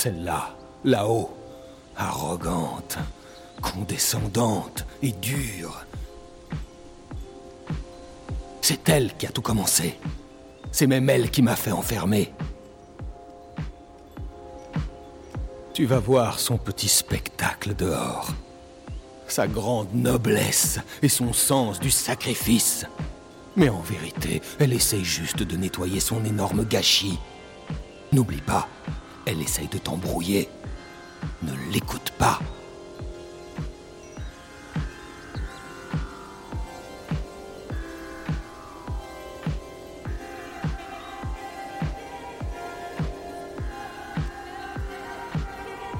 Celle-là, là-haut, arrogante, condescendante et dure. C'est elle qui a tout commencé. C'est même elle qui m'a fait enfermer. Tu vas voir son petit spectacle dehors. Sa grande noblesse et son sens du sacrifice. Mais en vérité, elle essaye juste de nettoyer son énorme gâchis. N'oublie pas, elle essaye de t'embrouiller. Ne l'écoute pas.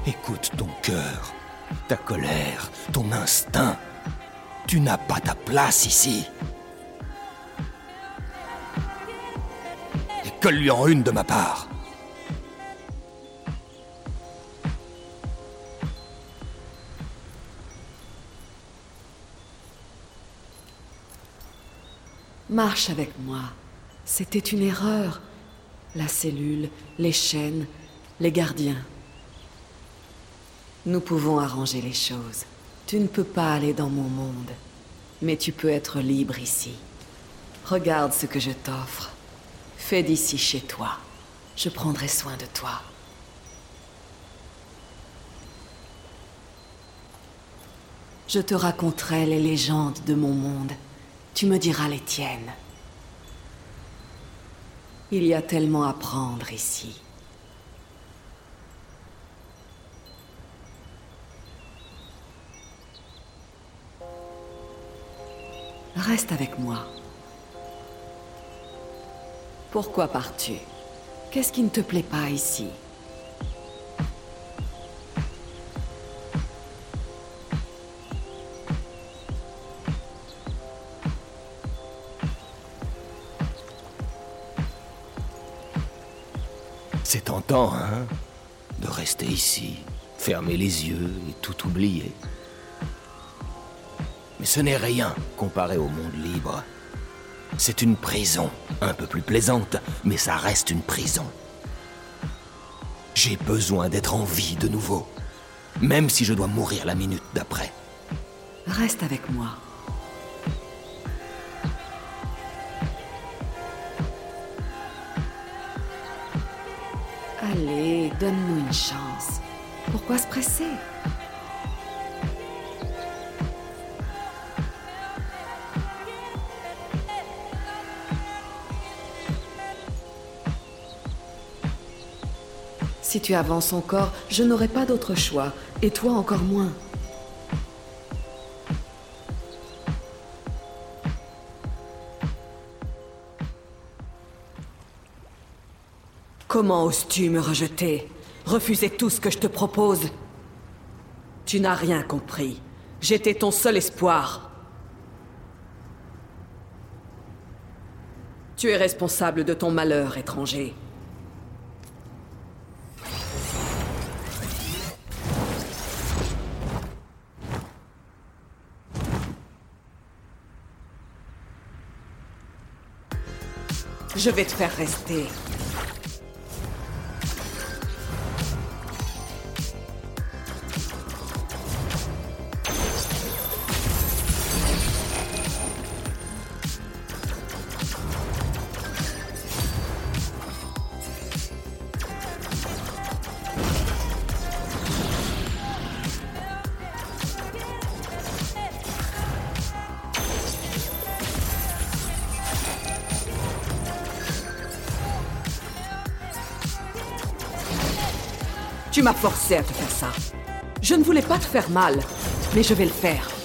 Écoute ton cœur, ta colère, ton instinct. Tu n'as pas ta place ici. Et colle-lui en une de ma part. Marche avec moi. C'était une erreur. La cellule, les chaînes, les gardiens. Nous pouvons arranger les choses. Tu ne peux pas aller dans mon monde, mais tu peux être libre ici. Regarde ce que je t'offre. Fais d'ici chez toi. Je prendrai soin de toi. Je te raconterai les légendes de mon monde. Tu me diras les tiennes. Il y a tellement à prendre ici. Reste avec moi. Pourquoi pars-tu? Qu'est-ce qui ne te plaît pas ici? Tentant, hein De rester ici, fermer les yeux et tout oublier. Mais ce n'est rien comparé au monde libre. C'est une prison, un peu plus plaisante, mais ça reste une prison. J'ai besoin d'être en vie de nouveau, même si je dois mourir la minute d'après. Reste avec moi. Donne-nous une chance. Pourquoi se presser? Si tu avances encore, je n'aurai pas d'autre choix, et toi encore moins. Comment oses-tu me rejeter? Refuser tout ce que je te propose? Tu n'as rien compris. J'étais ton seul espoir. Tu es responsable de ton malheur, étranger. Je vais te faire rester. Tu m'as forcé à te faire ça. Je ne voulais pas te faire mal, mais je vais le faire.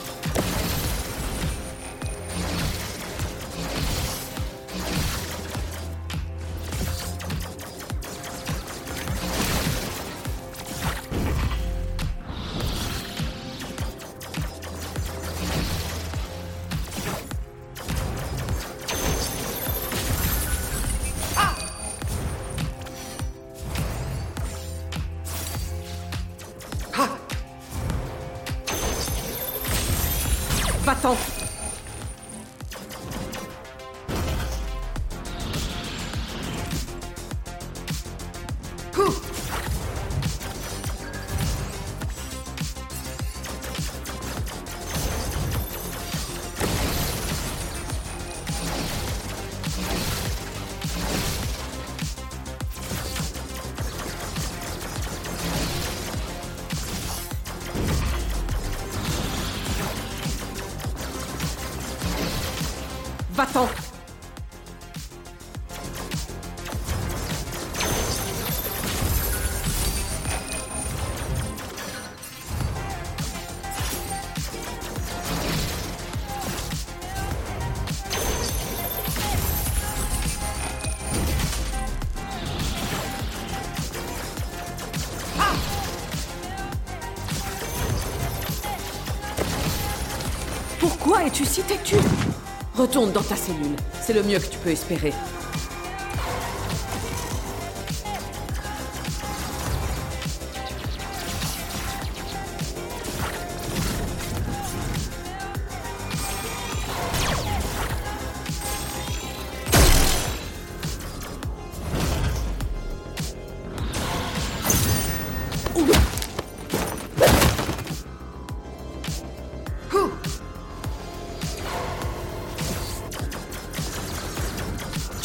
Si Retourne dans ta cellule. C'est le mieux que tu peux espérer.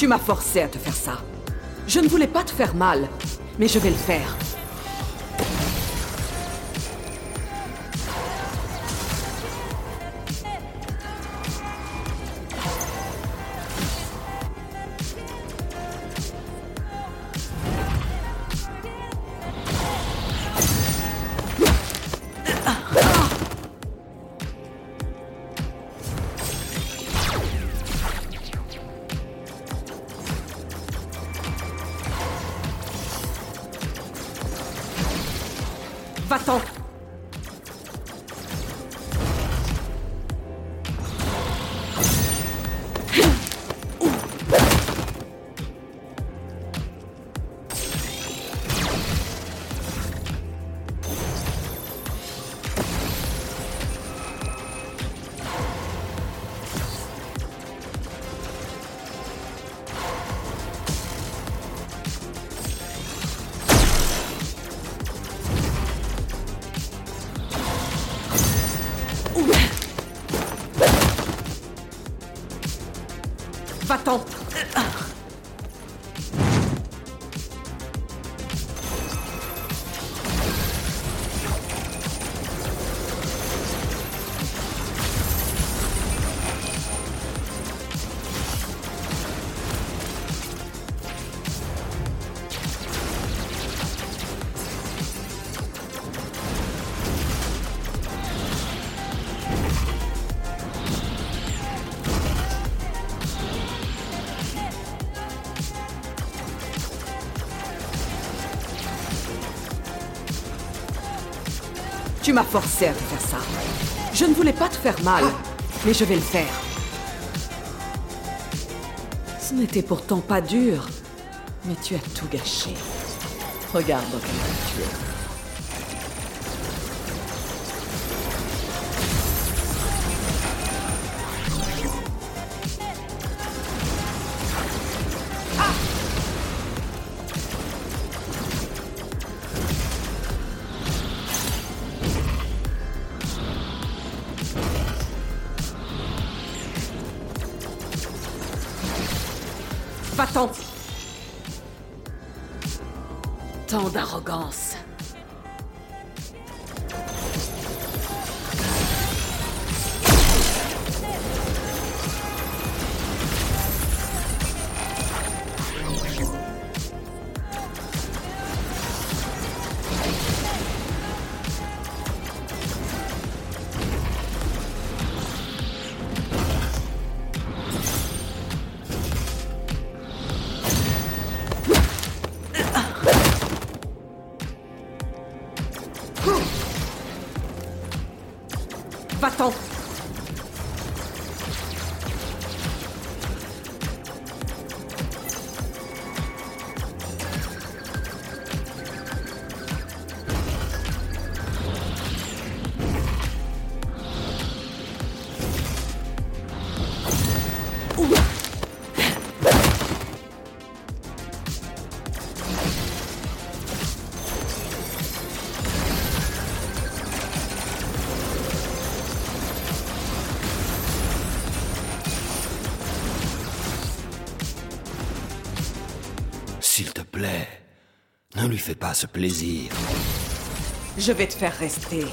M'as forcé à te faire ça. Je ne voulais pas te faire mal, mais je vais le faire. Tu m'as forcé à te faire ça. Je ne voulais pas te faire mal, mais je vais le faire. Ce n'était pourtant pas dur, mais tu as tout gâché. Regarde dans quel état tu es. Lui fais pas ce plaisir. Je vais te faire rester.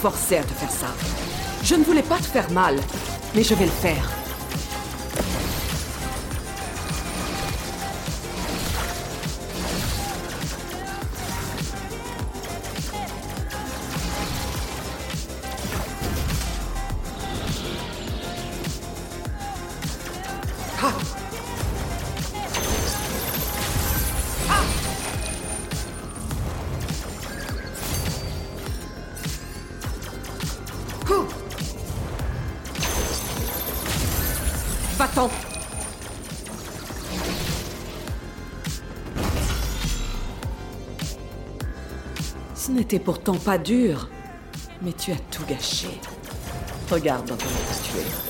Forcé à te faire ça. Je ne voulais pas te faire mal, mais je vais le faire. N'était pourtant pas dur, mais tu as tout gâché. Regarde dans ton état tu es.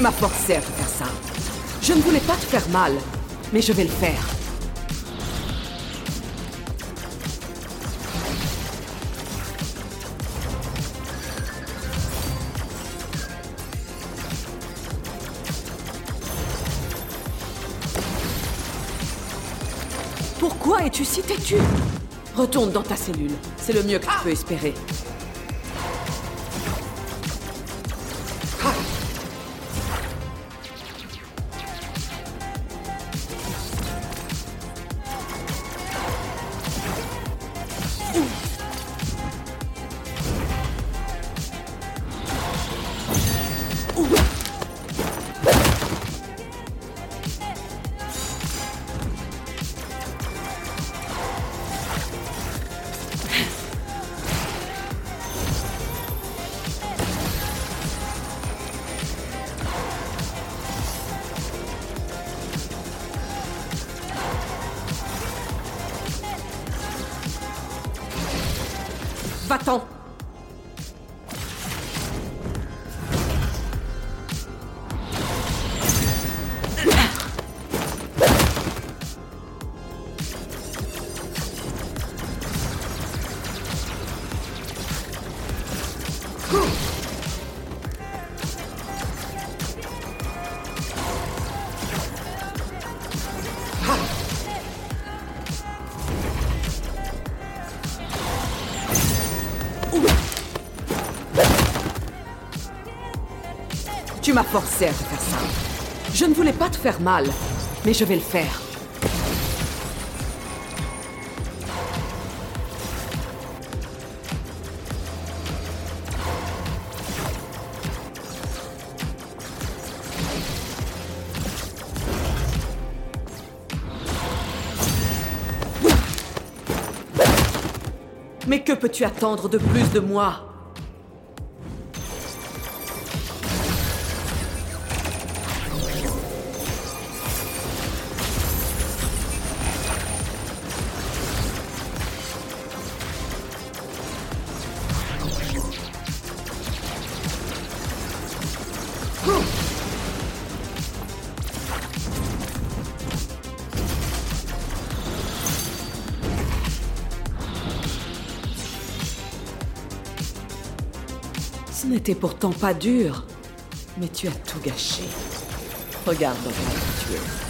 Tu m'as forcé à te faire ça. Je ne voulais pas te faire mal, mais je vais le faire. Pourquoi es-tu si têtu? Retourne dans ta cellule. C'est le mieux que tu peux espérer. Pas te faire mal, mais je vais le faire. Mais que peux-tu attendre de plus de moi? N'était pourtant pas dur, mais tu as tout gâché. Regarde dans tu es.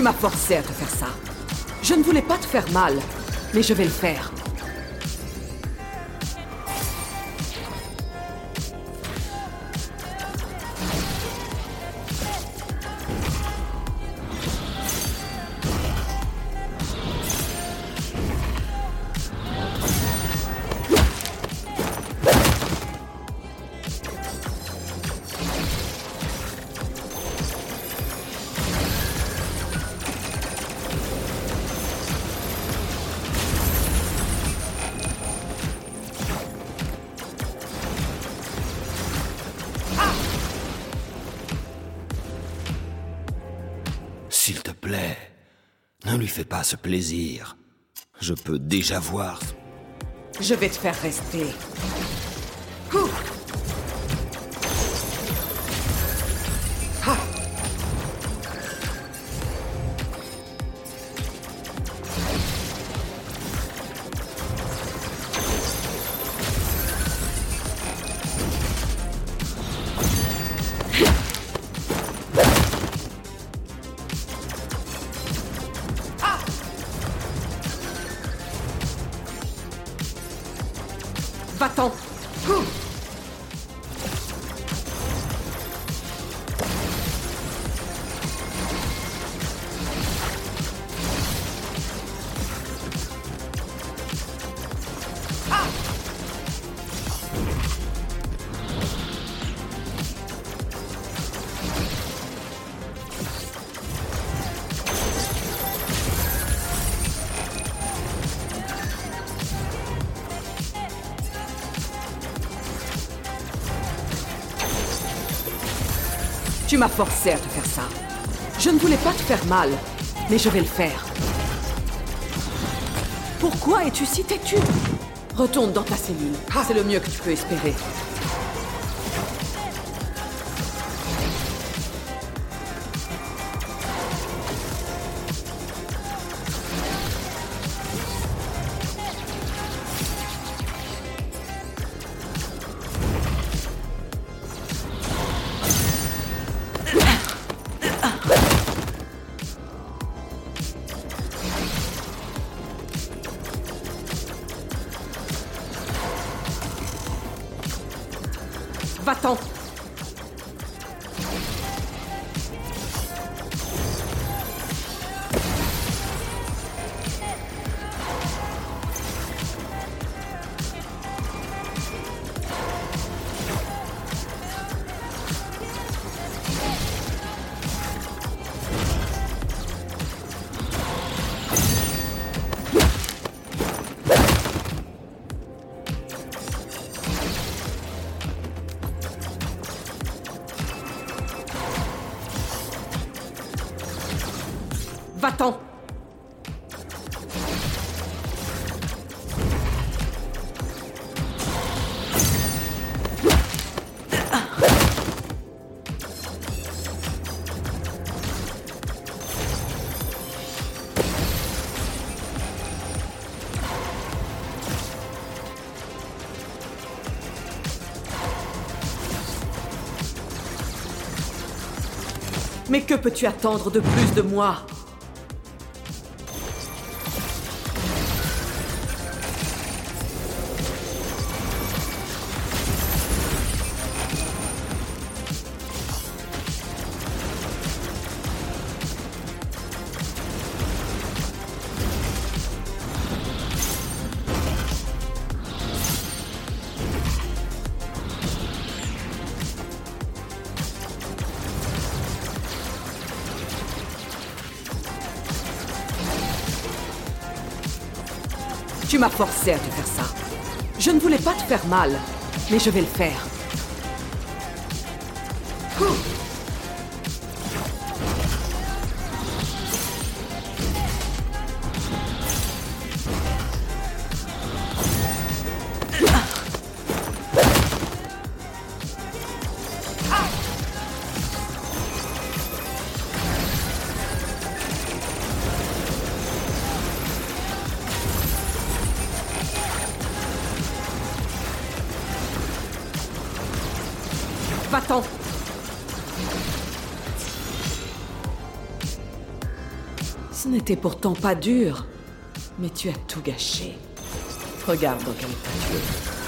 Tu m'as forcé à te faire ça. Je ne voulais pas te faire mal, mais je vais le faire. Fais pas ce plaisir. Je peux déjà voir. Je vais te faire rester. Tu m'as forcé à te faire ça. Je ne voulais pas te faire mal, mais je vais le faire. Pourquoi es-tu si têtu? Retourne dans ta cellule. C'est le mieux que tu peux espérer. Mais que peux-tu attendre de plus de moi? M'as forcé à te faire ça. Je ne voulais pas te faire mal, mais je vais le faire. N'était pourtant pas dur, mais tu as tout gâché. Regarde dans quel état tu es.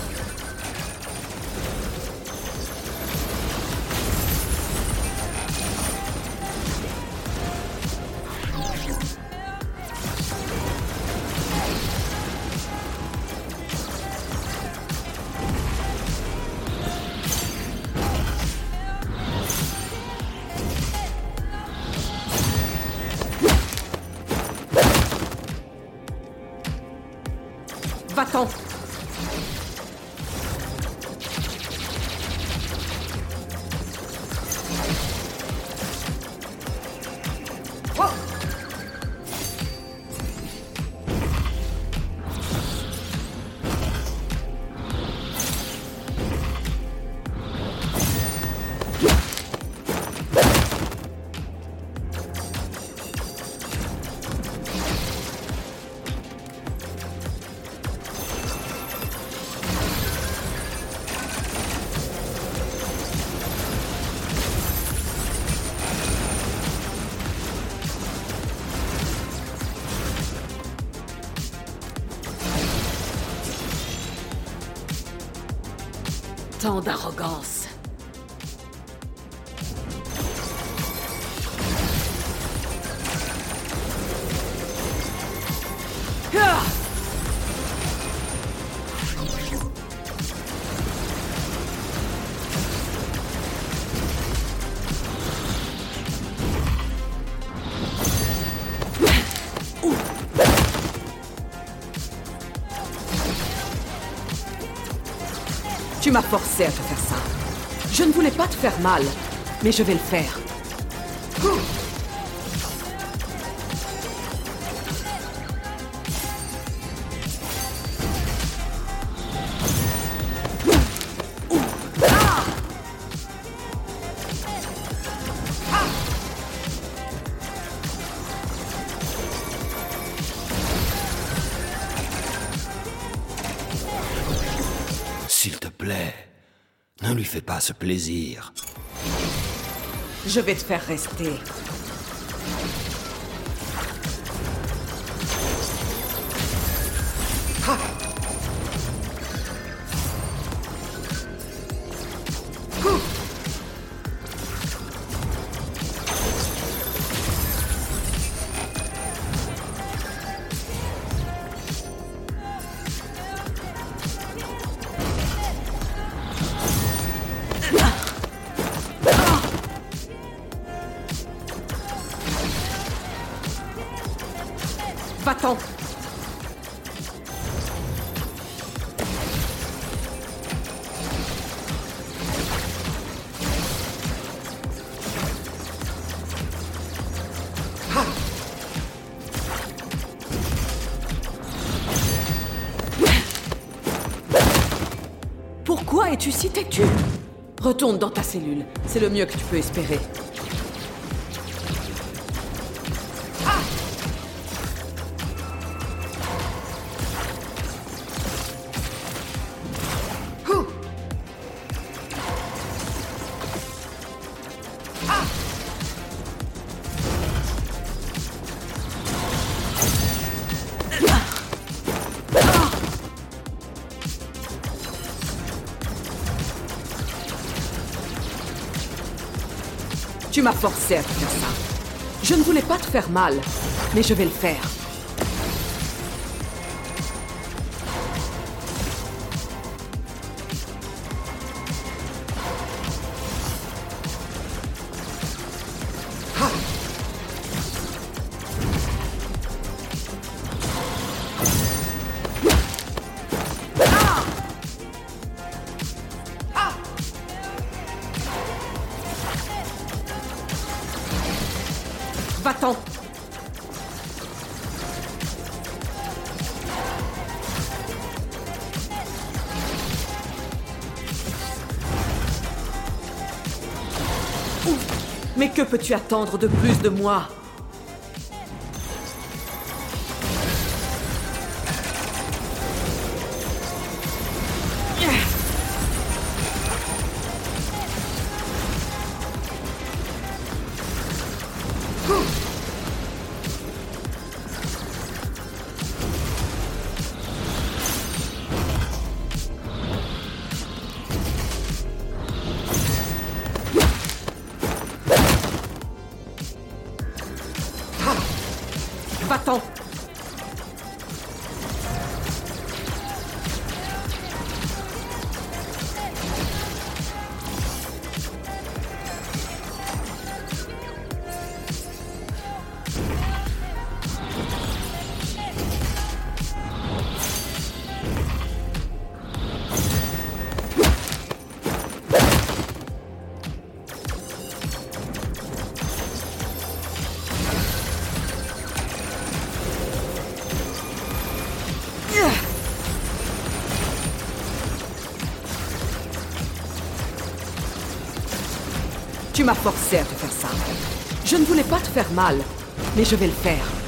D'arrogance. Tu m'as faire mal, mais je vais le faire. Je vais te faire rester. Ta cellule, c'est le mieux que tu peux espérer. Tu m'as forcé à faire ça. Je ne voulais pas te faire mal, mais je vais le faire. Peux-tu attendre de plus de moi Tu m'as forcé à te faire ça. Je ne voulais pas te faire mal, mais je vais le faire.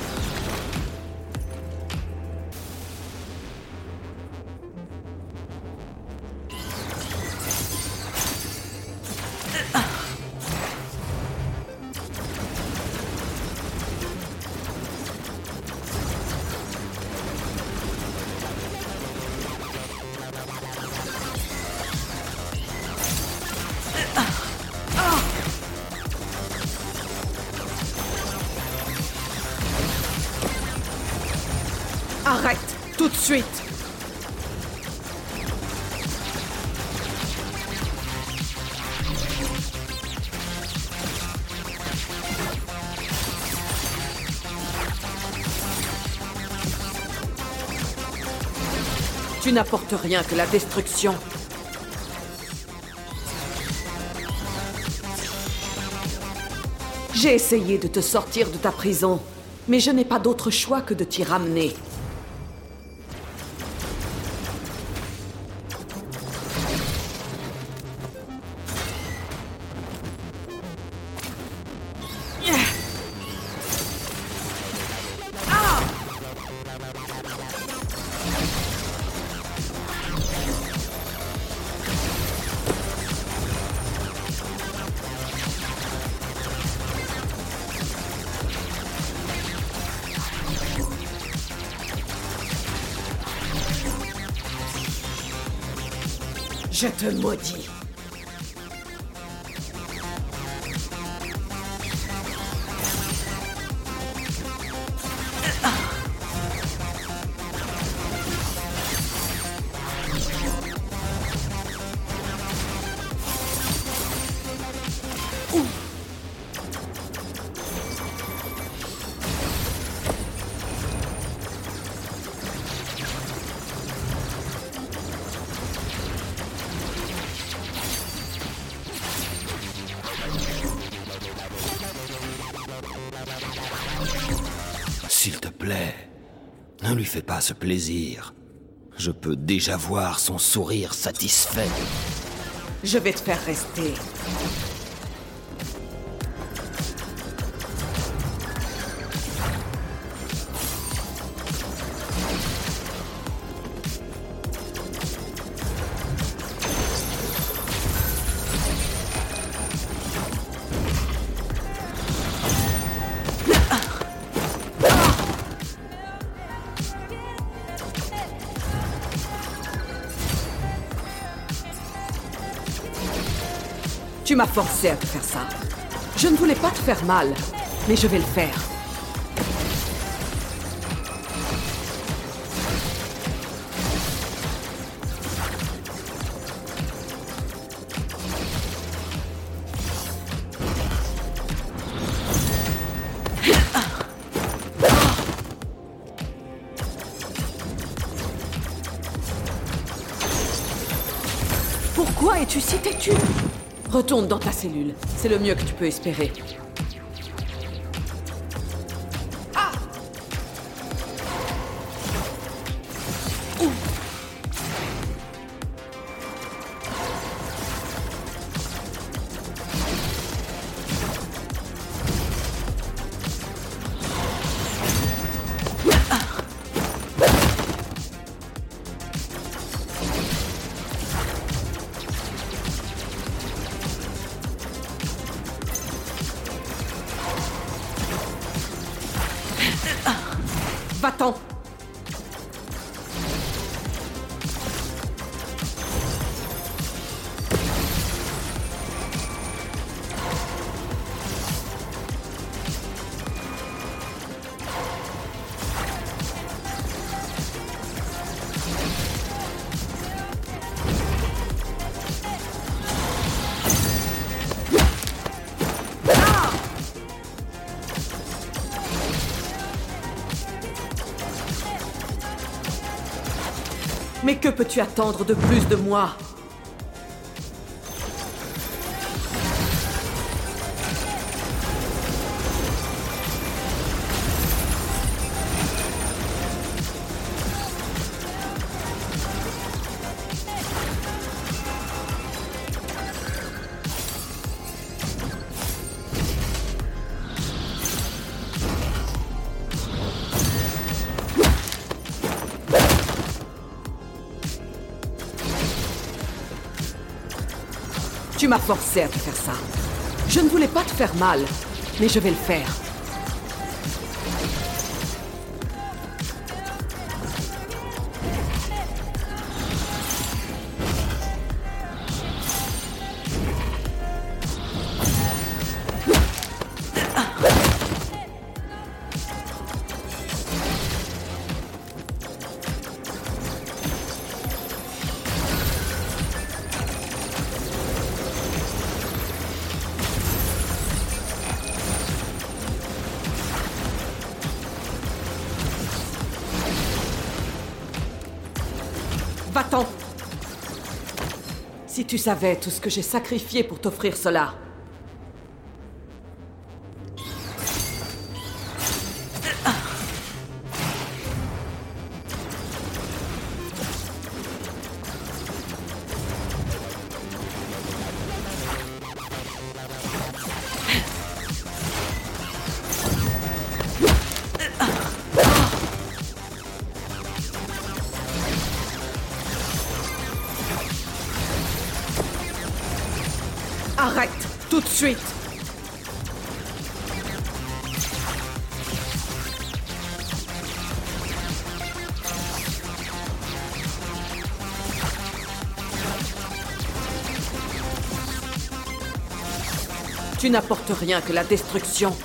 Tu n'apportes rien que la destruction. J'ai essayé de te sortir de ta prison, mais je n'ai pas d'autre choix que de t'y ramener. Je te maudis. Ce plaisir. Je peux déjà voir son sourire satisfait. Je vais te faire rester. Tu m'as forcé à te faire ça. Je ne voulais pas te faire mal, mais je vais le faire. Retourne dans ta cellule. C'est le mieux que tu peux espérer. Mais que peux-tu attendre de plus de moi? Je ne voulais pas te faire mal, mais je vais le faire. Tu savais tout ce que j'ai sacrifié pour t'offrir cela. Tu n'apportes rien que la destruction.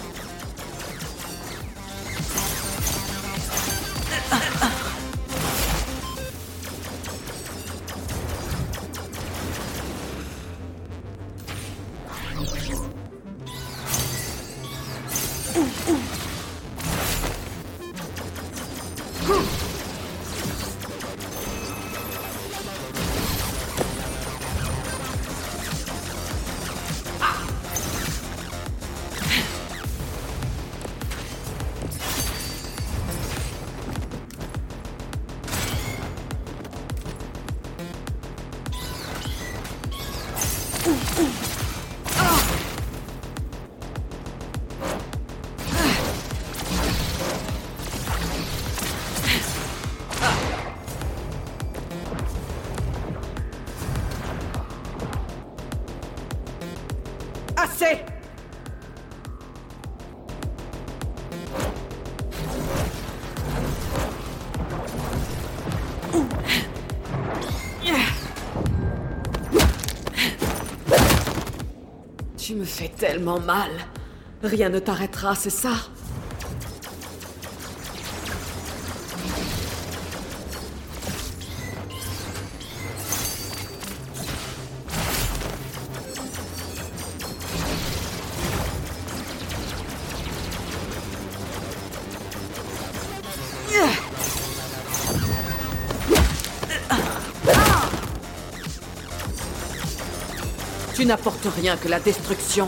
Tu me fais tellement mal. Rien ne t'arrêtera, c'est ça Tu n'apportes rien que la destruction.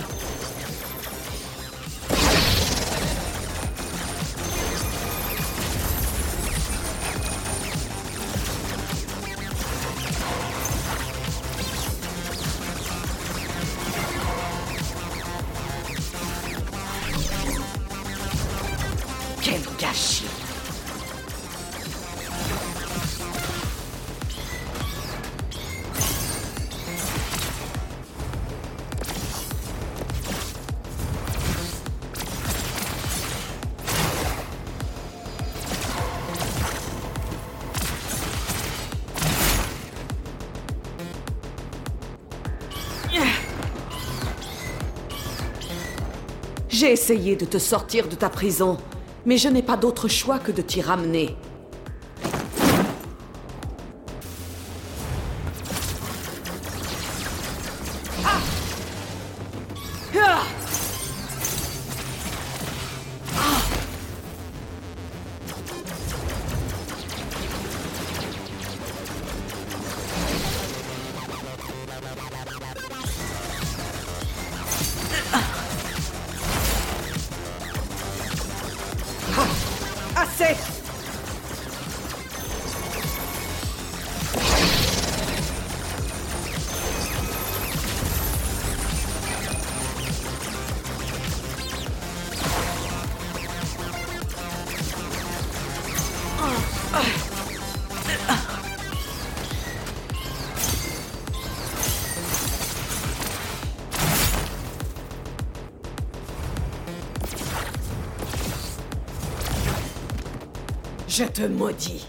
Essayé de te sortir de ta prison, mais je n'ai pas d'autre choix que de t'y ramener. Je te maudis.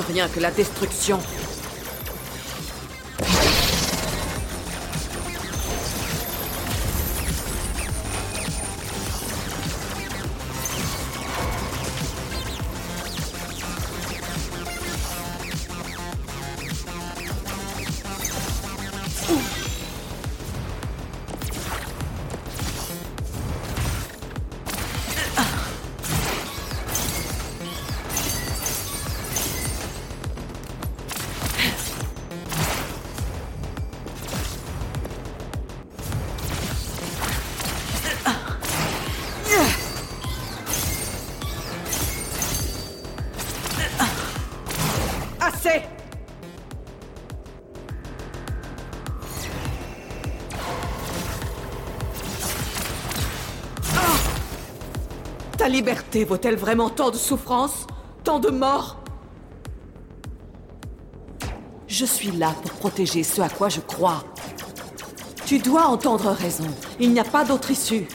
Rien que la destruction. Ta liberté vaut-elle vraiment tant de souffrance Tant de morts? Je suis là pour protéger ce à quoi je crois. Tu dois entendre raison. Il n'y a pas d'autre issue.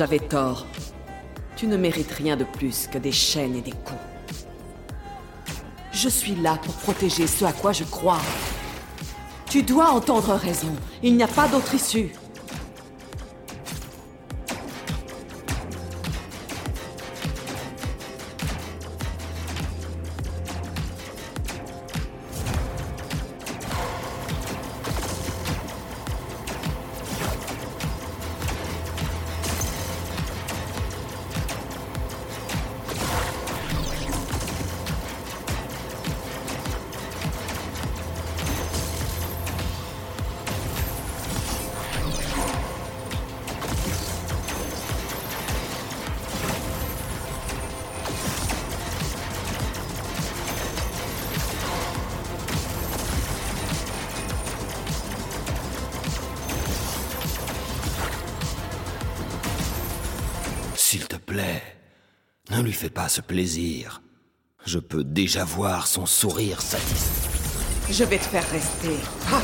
J'avais tort. Tu ne mérites rien de plus que des chaînes et des coups. Je suis là pour protéger ce à quoi je crois. Tu dois entendre raison. Il n'y a pas d'autre issue. Ce plaisir. Je peux déjà voir son sourire satisfait. Je vais te faire rester. Ah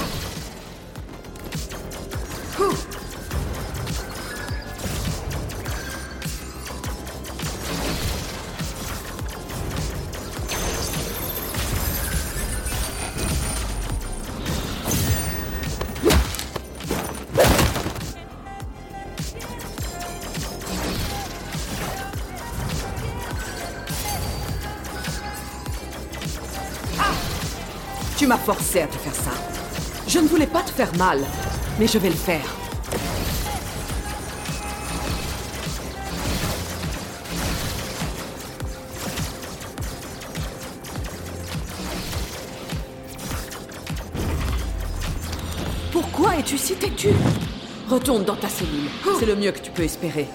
faire mal, mais je vais le faire. Pourquoi es-tu si têtu? Retourne dans ta cellule. C'est le mieux que tu peux espérer.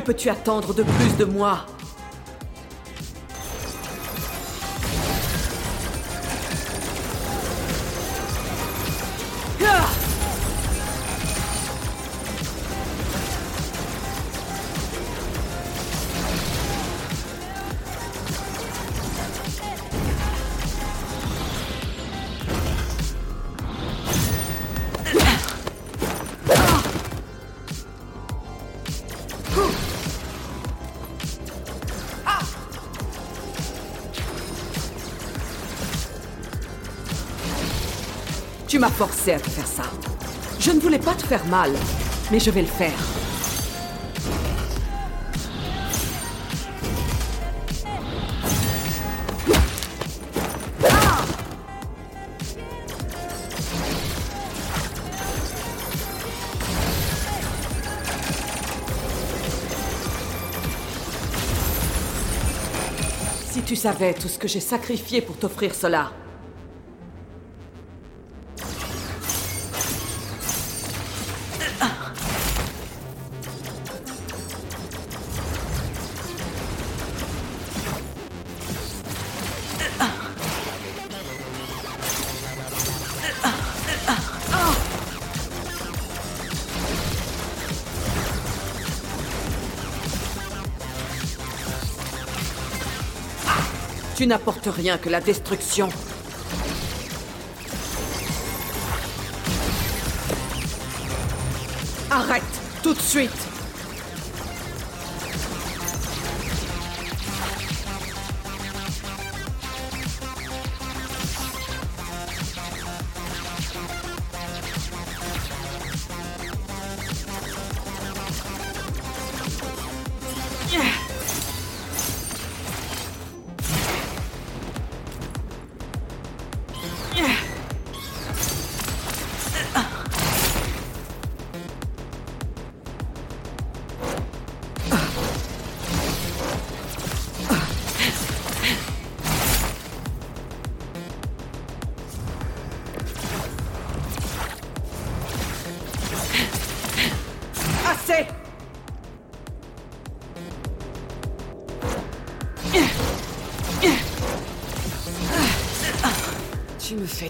Que peux-tu attendre de plus de moi? Forcé à te faire ça. Je ne voulais pas te faire mal, mais je vais le faire. Si tu savais tout ce que j'ai sacrifié pour t'offrir cela. Tu n'apportes rien que la destruction. Arrête, tout de suite.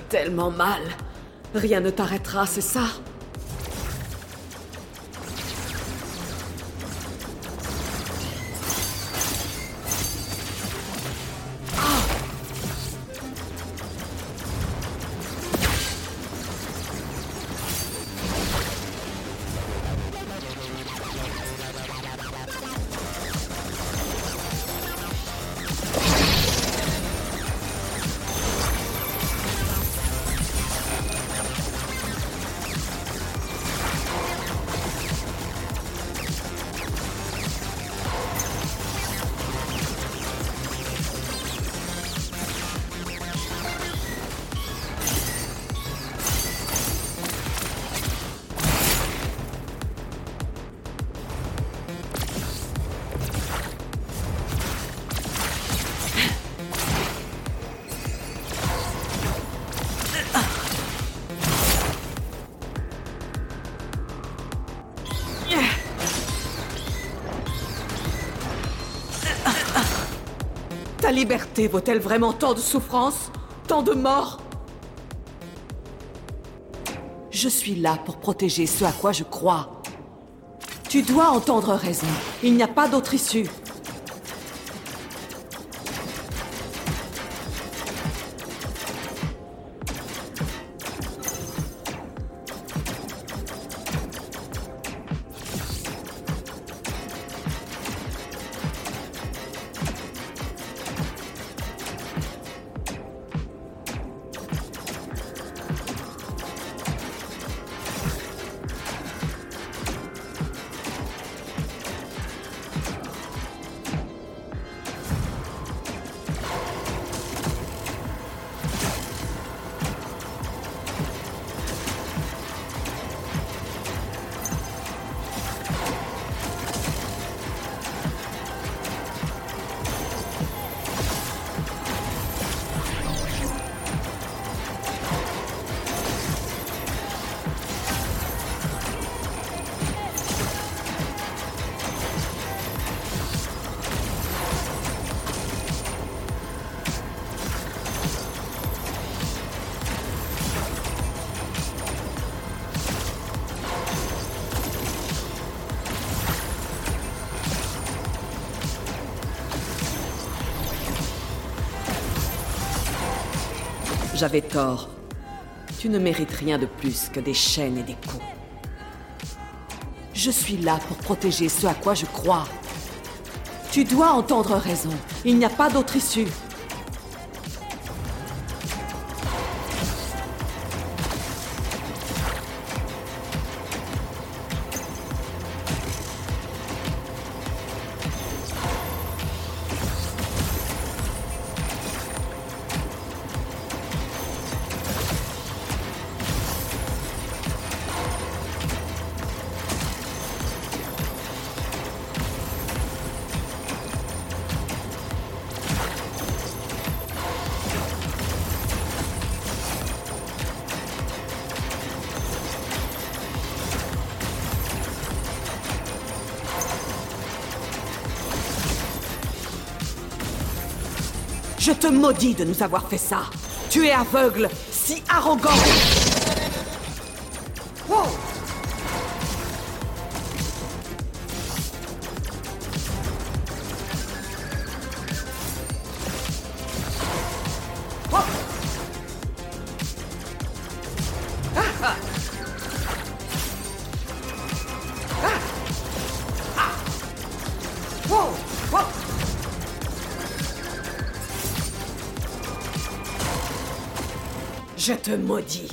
Tellement mal. Rien ne t'arrêtera, c'est ça? Ta liberté vaut-elle vraiment tant de souffrance Tant de morts? Je suis là pour protéger ce à quoi je crois. Tu dois entendre raison. Il n'y a pas d'autre issue. J'avais tort. Tu ne mérites rien de plus que des chaînes et des coups. Je suis là pour protéger ce à quoi je crois. Tu dois entendre raison. Il n'y a pas d'autre issue. Je te maudis de nous avoir fait ça. Tu es aveugle, si arrogant. Te.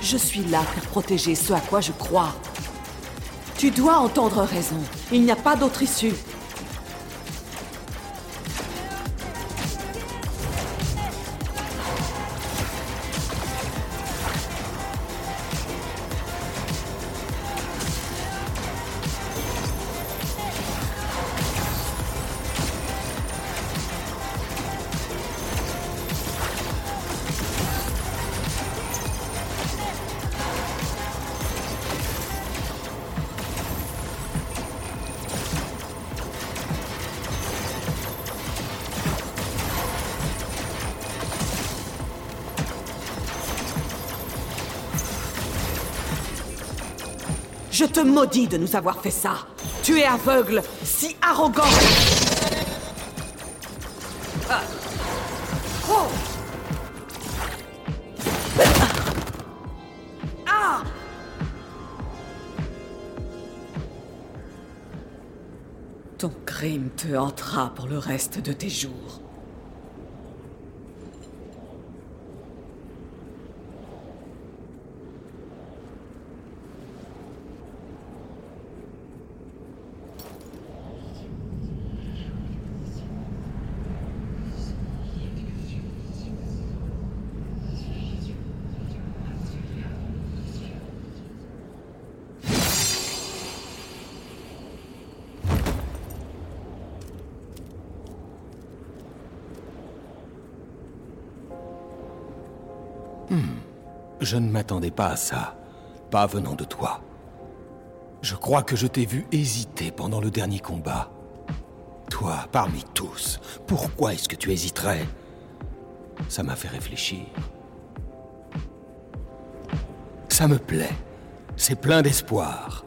Je suis là pour protéger ce à quoi je crois. Tu dois entendre raison. Il n'y a pas d'autre issue. Te maudis de nous avoir fait ça. Tu es aveugle, si arrogant. Ah. Oh. Ah. Ton crime te hantera pour le reste de tes jours. Je ne m'attendais pas à ça. Pas venant de toi. Je crois que je t'ai vu hésiter pendant le dernier combat. Toi, parmi tous, pourquoi est-ce que tu hésiterais? Ça m'a fait réfléchir. Ça me plaît. C'est plein d'espoir.